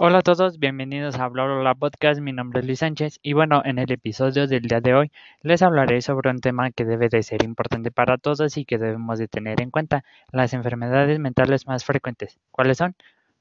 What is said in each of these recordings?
Hola a todos, bienvenidos a Hablar Podcast. Mi nombre es Luis Sánchez y bueno, en el episodio del día de hoy les hablaré sobre un tema que debe de ser importante para todos y que debemos de tener en cuenta, las enfermedades mentales más frecuentes. ¿Cuáles son?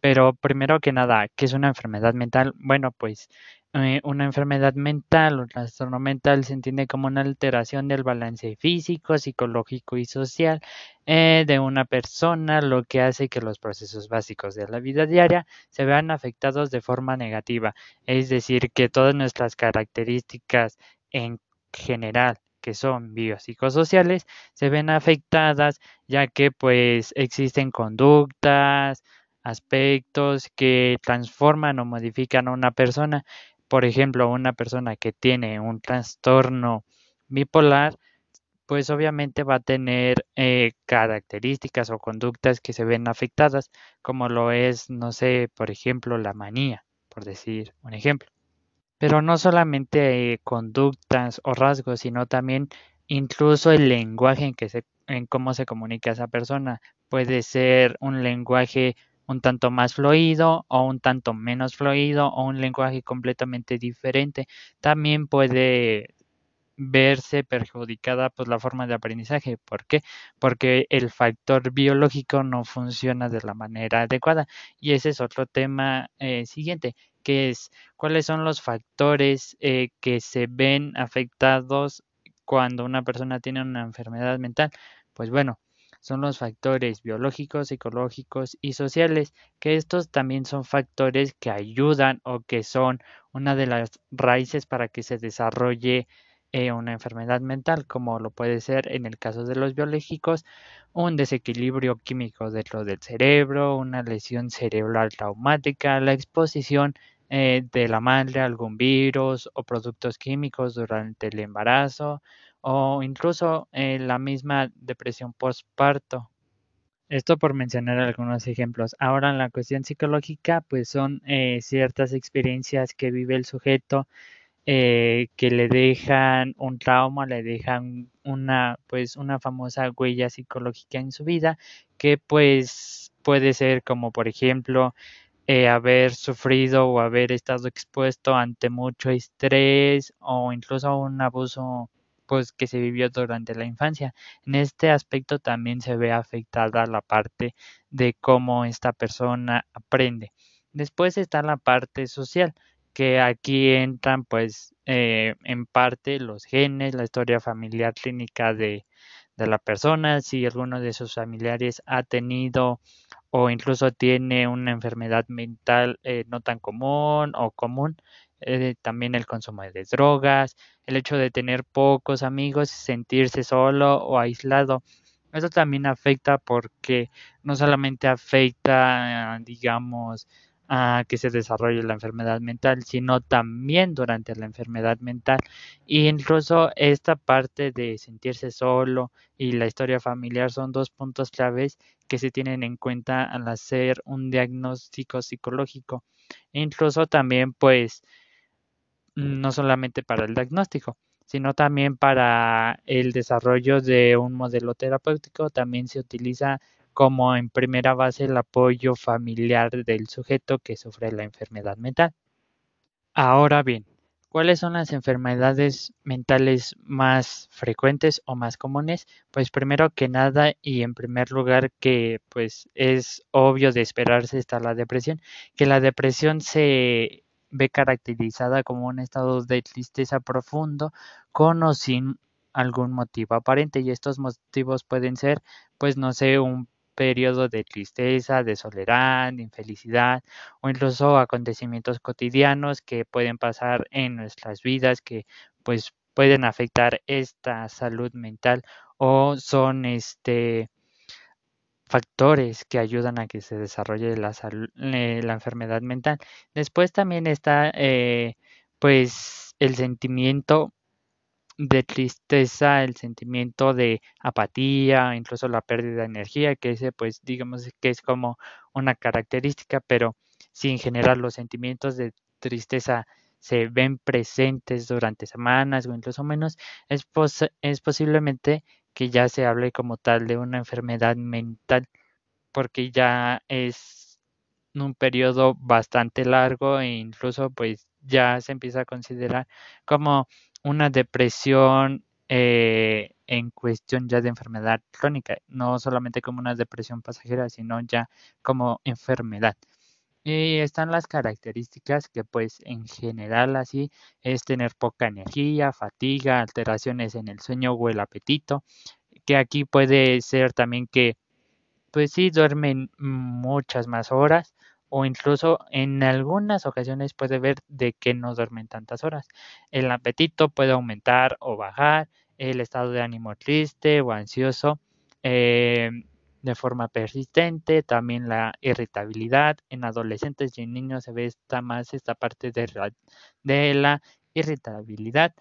Pero primero que nada, ¿qué es una enfermedad mental? Bueno, pues eh, una enfermedad mental o trastorno mental se entiende como una alteración del balance físico, psicológico y social eh, de una persona, lo que hace que los procesos básicos de la vida diaria se vean afectados de forma negativa. Es decir, que todas nuestras características en general que son biopsicosociales se ven afectadas ya que pues existen conductas, aspectos que transforman o modifican a una persona. Por ejemplo, una persona que tiene un trastorno bipolar, pues obviamente va a tener eh, características o conductas que se ven afectadas, como lo es, no sé, por ejemplo, la manía, por decir un ejemplo. Pero no solamente eh, conductas o rasgos, sino también incluso el lenguaje en que se en cómo se comunica esa persona. Puede ser un lenguaje un tanto más fluido o un tanto menos fluido o un lenguaje completamente diferente. También puede verse perjudicada por la forma de aprendizaje. ¿Por qué? Porque el factor biológico no funciona de la manera adecuada. Y ese es otro tema eh, siguiente, que es cuáles son los factores eh, que se ven afectados cuando una persona tiene una enfermedad mental. Pues bueno, son los factores biológicos, psicológicos y sociales, que estos también son factores que ayudan o que son una de las raíces para que se desarrolle eh, una enfermedad mental, como lo puede ser en el caso de los biológicos, un desequilibrio químico dentro del cerebro, una lesión cerebral traumática, la exposición eh, de la madre a algún virus o productos químicos durante el embarazo, o incluso eh, la misma depresión postparto. Esto por mencionar algunos ejemplos. Ahora en la cuestión psicológica, pues son eh, ciertas experiencias que vive el sujeto eh, que le dejan un trauma, le dejan una, pues, una famosa huella psicológica en su vida, que pues puede ser como por ejemplo haber sufrido o haber estado expuesto ante mucho estrés o incluso un abuso pues que se vivió durante la infancia. En este aspecto también se ve afectada la parte de cómo esta persona aprende. Después está la parte social, que aquí entran pues eh, en parte los genes, la historia familiar clínica de, de la persona, si alguno de sus familiares ha tenido o incluso tiene una enfermedad mental eh, no tan común o común, eh, también el consumo de drogas, el hecho de tener pocos amigos, sentirse solo o aislado. Eso también afecta porque no solamente afecta, digamos, a que se desarrolle la enfermedad mental, sino también durante la enfermedad mental. Y incluso esta parte de sentirse solo y la historia familiar son dos puntos claves que se tienen en cuenta al hacer un diagnóstico psicológico. incluso también, pues, no solamente para el diagnóstico, sino también para el desarrollo de un modelo terapéutico. También se utiliza como en primera base el apoyo familiar del sujeto que sufre la enfermedad mental. Ahora bien, ¿cuáles son las enfermedades mentales más frecuentes o más comunes? Pues primero que nada y en primer lugar que pues es obvio de esperarse está la depresión, que la depresión se ve caracterizada como un estado de tristeza profundo con o sin algún motivo aparente y estos motivos pueden ser pues no sé un periodo de tristeza, de soledad, de infelicidad o incluso acontecimientos cotidianos que pueden pasar en nuestras vidas que pues pueden afectar esta salud mental o son este factores que ayudan a que se desarrolle la, eh, la enfermedad mental. Después también está eh, pues el sentimiento de tristeza, el sentimiento de apatía, incluso la pérdida de energía, que ese pues digamos que es como una característica, pero si en general los sentimientos de tristeza se ven presentes durante semanas o incluso menos, es, es posiblemente que ya se hable como tal de una enfermedad mental, porque ya es un periodo bastante largo e incluso pues ya se empieza a considerar como una depresión eh, en cuestión ya de enfermedad crónica, no solamente como una depresión pasajera, sino ya como enfermedad. Y están las características que pues en general así es tener poca energía, fatiga, alteraciones en el sueño o el apetito, que aquí puede ser también que pues sí duermen muchas más horas o incluso en algunas ocasiones puede ver de que no duermen tantas horas. El apetito puede aumentar o bajar, el estado de ánimo triste o ansioso eh, de forma persistente, también la irritabilidad. En adolescentes y en niños se ve esta más esta parte de, la irritabilidad.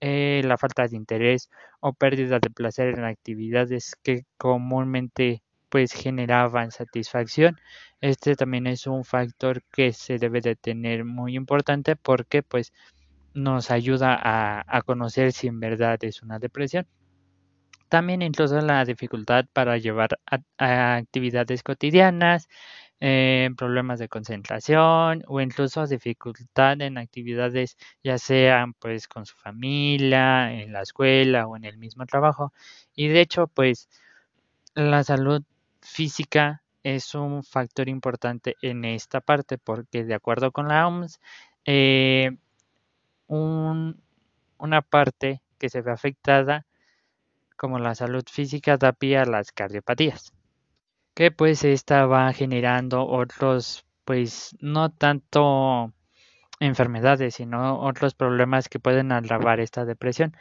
Eh, la falta de interés o pérdida de placer en actividades que comúnmente pues generaban satisfacción. Este también es un factor que se debe de tener muy importante porque pues nos ayuda a, conocer si en verdad es una depresión. También incluso la dificultad para llevar a, actividades cotidianas, eh, problemas de concentración o incluso dificultad en actividades ya sean pues con su familia, en la escuela o en el mismo trabajo. Y de hecho pues la salud física es un factor importante en esta parte porque de acuerdo con la OMS, eh, una parte que se ve afectada como la salud física da pie a las cardiopatías, que pues esta va generando otros, pues no tanto enfermedades, sino otros problemas que pueden agravar esta depresión.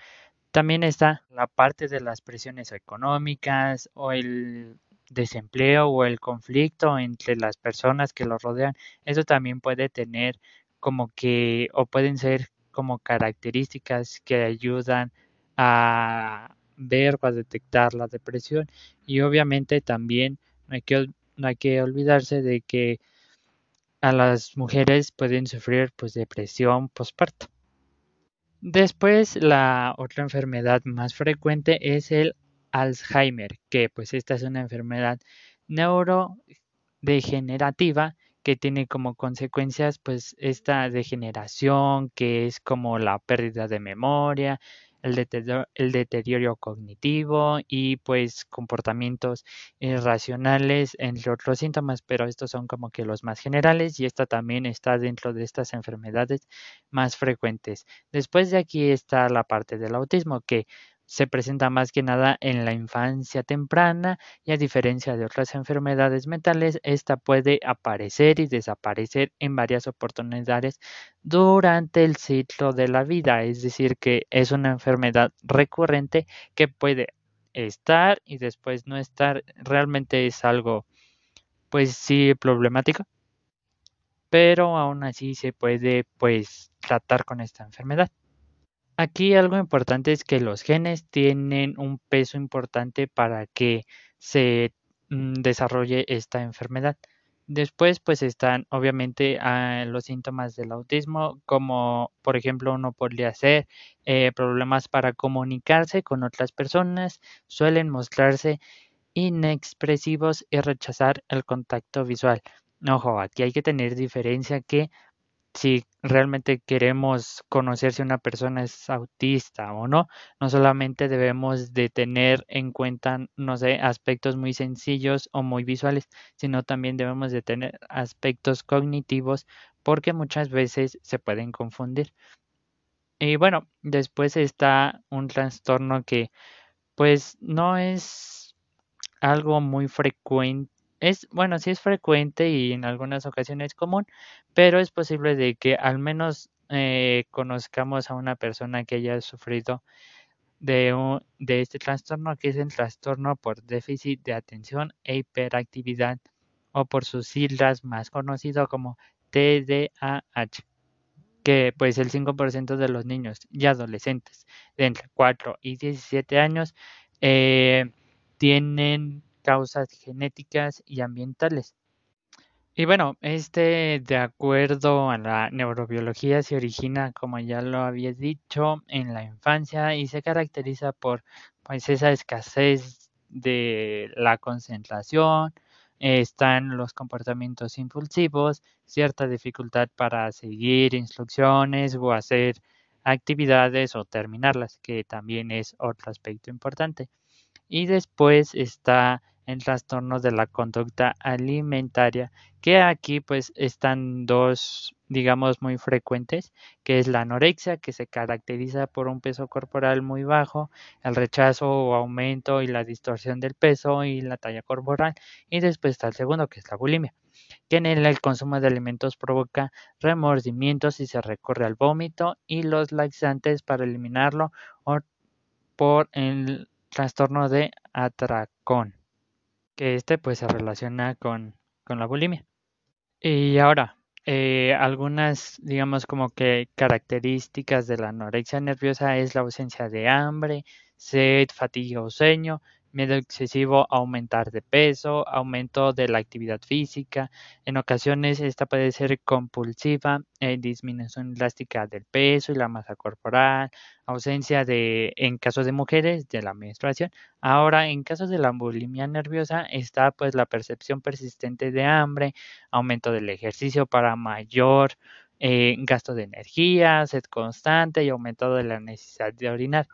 También está la parte de las presiones económicas o el desempleo o el conflicto entre las personas que lo rodean, eso también puede tener como que, o pueden ser como características que ayudan a ver o a detectar la depresión. Y obviamente también no hay que, no hay que olvidarse de que a las mujeres pueden sufrir pues depresión postparto. Después, la otra enfermedad más frecuente es el Alzheimer, que pues esta es una enfermedad neurodegenerativa que tiene como consecuencias pues esta degeneración que es como la pérdida de memoria, el deterioro, cognitivo y pues comportamientos irracionales, entre otros síntomas, pero estos son como que los más generales y esta también está dentro de estas enfermedades más frecuentes. Después de aquí está la parte del autismo, que se presenta más que nada en la infancia temprana y a diferencia de otras enfermedades mentales, esta puede aparecer y desaparecer en varias oportunidades durante el ciclo de la vida, es decir, que es una enfermedad recurrente que puede estar y después no estar, realmente es algo pues sí problemático, pero aún así se puede pues tratar con esta enfermedad. Aquí algo importante es que los genes tienen un peso importante para que se mm, desarrolle esta enfermedad. Después, pues están obviamente ah, los síntomas del autismo, como por ejemplo uno podría ser eh, problemas para comunicarse con otras personas, suelen mostrarse inexpresivos y rechazar el contacto visual. Ojo, aquí hay que tener diferencia que si realmente queremos conocer si una persona es autista o no, no solamente debemos de tener en cuenta, no sé, aspectos muy sencillos o muy visuales, sino también debemos de tener aspectos cognitivos porque muchas veces se pueden confundir. Y bueno, después está un trastorno que pues no es algo muy frecuente es, bueno, sí es frecuente y en algunas ocasiones común, pero es posible de que al menos eh, conozcamos a una persona que haya sufrido de, un, de este trastorno, que es el trastorno por déficit de atención e hiperactividad, o por sus siglas más conocido como TDAH que pues el 5% de los niños y adolescentes de entre 4 y 17 años eh, tienen causas genéticas y ambientales. Y bueno, este de acuerdo a la neurobiología se origina, como ya lo había dicho, en la infancia y se caracteriza por pues esa escasez de la concentración, están los comportamientos impulsivos, cierta dificultad para seguir instrucciones o hacer actividades o terminarlas, que también es otro aspecto importante. Y después está el trastorno de la conducta alimentaria, que aquí pues están dos, digamos, muy frecuentes, que es la anorexia, que se caracteriza por un peso corporal muy bajo, el rechazo o aumento y la distorsión del peso y la talla corporal, y después está el segundo, que es la bulimia que en el, el consumo de alimentos provoca remordimientos y se recurre al vómito y los laxantes para eliminarlo o por el trastorno de atracón que este pues se relaciona con, con la bulimia. Y ahora, eh, algunas, digamos, como que características de la anorexia nerviosa es la ausencia de hambre, sed, fatiga o sueño, miedo excesivo a aumentar de peso, aumento de la actividad física. En ocasiones esta puede ser compulsiva, eh, disminución drástica del peso y la masa corporal, ausencia de, en casos de mujeres, de la menstruación. Ahora, en casos de la bulimia nerviosa está pues la percepción persistente de hambre, aumento del ejercicio para mayor eh, gasto de energía, sed constante y aumento de la necesidad de orinar.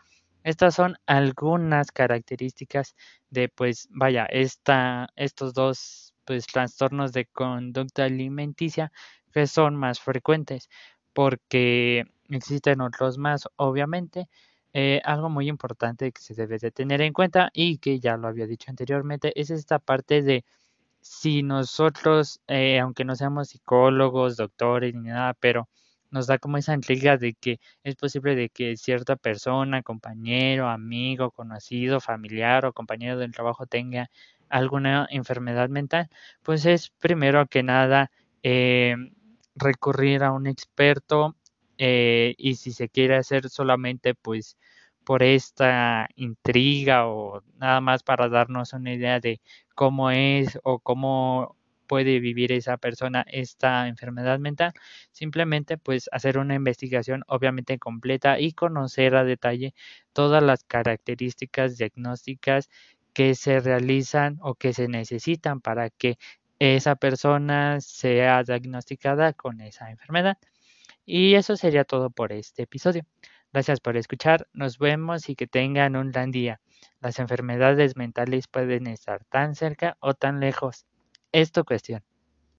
Estas son algunas características de, pues, vaya, esta, estos dos, pues, trastornos de conducta alimenticia que son más frecuentes, porque existen otros más, obviamente. Eh, algo muy importante que se debe de tener en cuenta y que ya lo había dicho anteriormente es esta parte de si nosotros, eh, aunque no seamos psicólogos, doctores ni nada, pero nos da como esa intriga de que es posible de que cierta persona, compañero, amigo, conocido, familiar o compañero del trabajo tenga alguna enfermedad mental, pues es primero que nada eh, recurrir a un experto eh, y si se quiere hacer solamente pues por esta intriga o nada más para darnos una idea de cómo es o cómo puede vivir esa persona esta enfermedad mental, simplemente pues hacer una investigación obviamente completa y conocer a detalle todas las características diagnósticas que se realizan o que se necesitan para que esa persona sea diagnosticada con esa enfermedad. Y eso sería todo por este episodio. Gracias por escuchar, nos vemos y que tengan un gran día. Las enfermedades mentales pueden estar tan cerca o tan lejos. Es tu cuestión.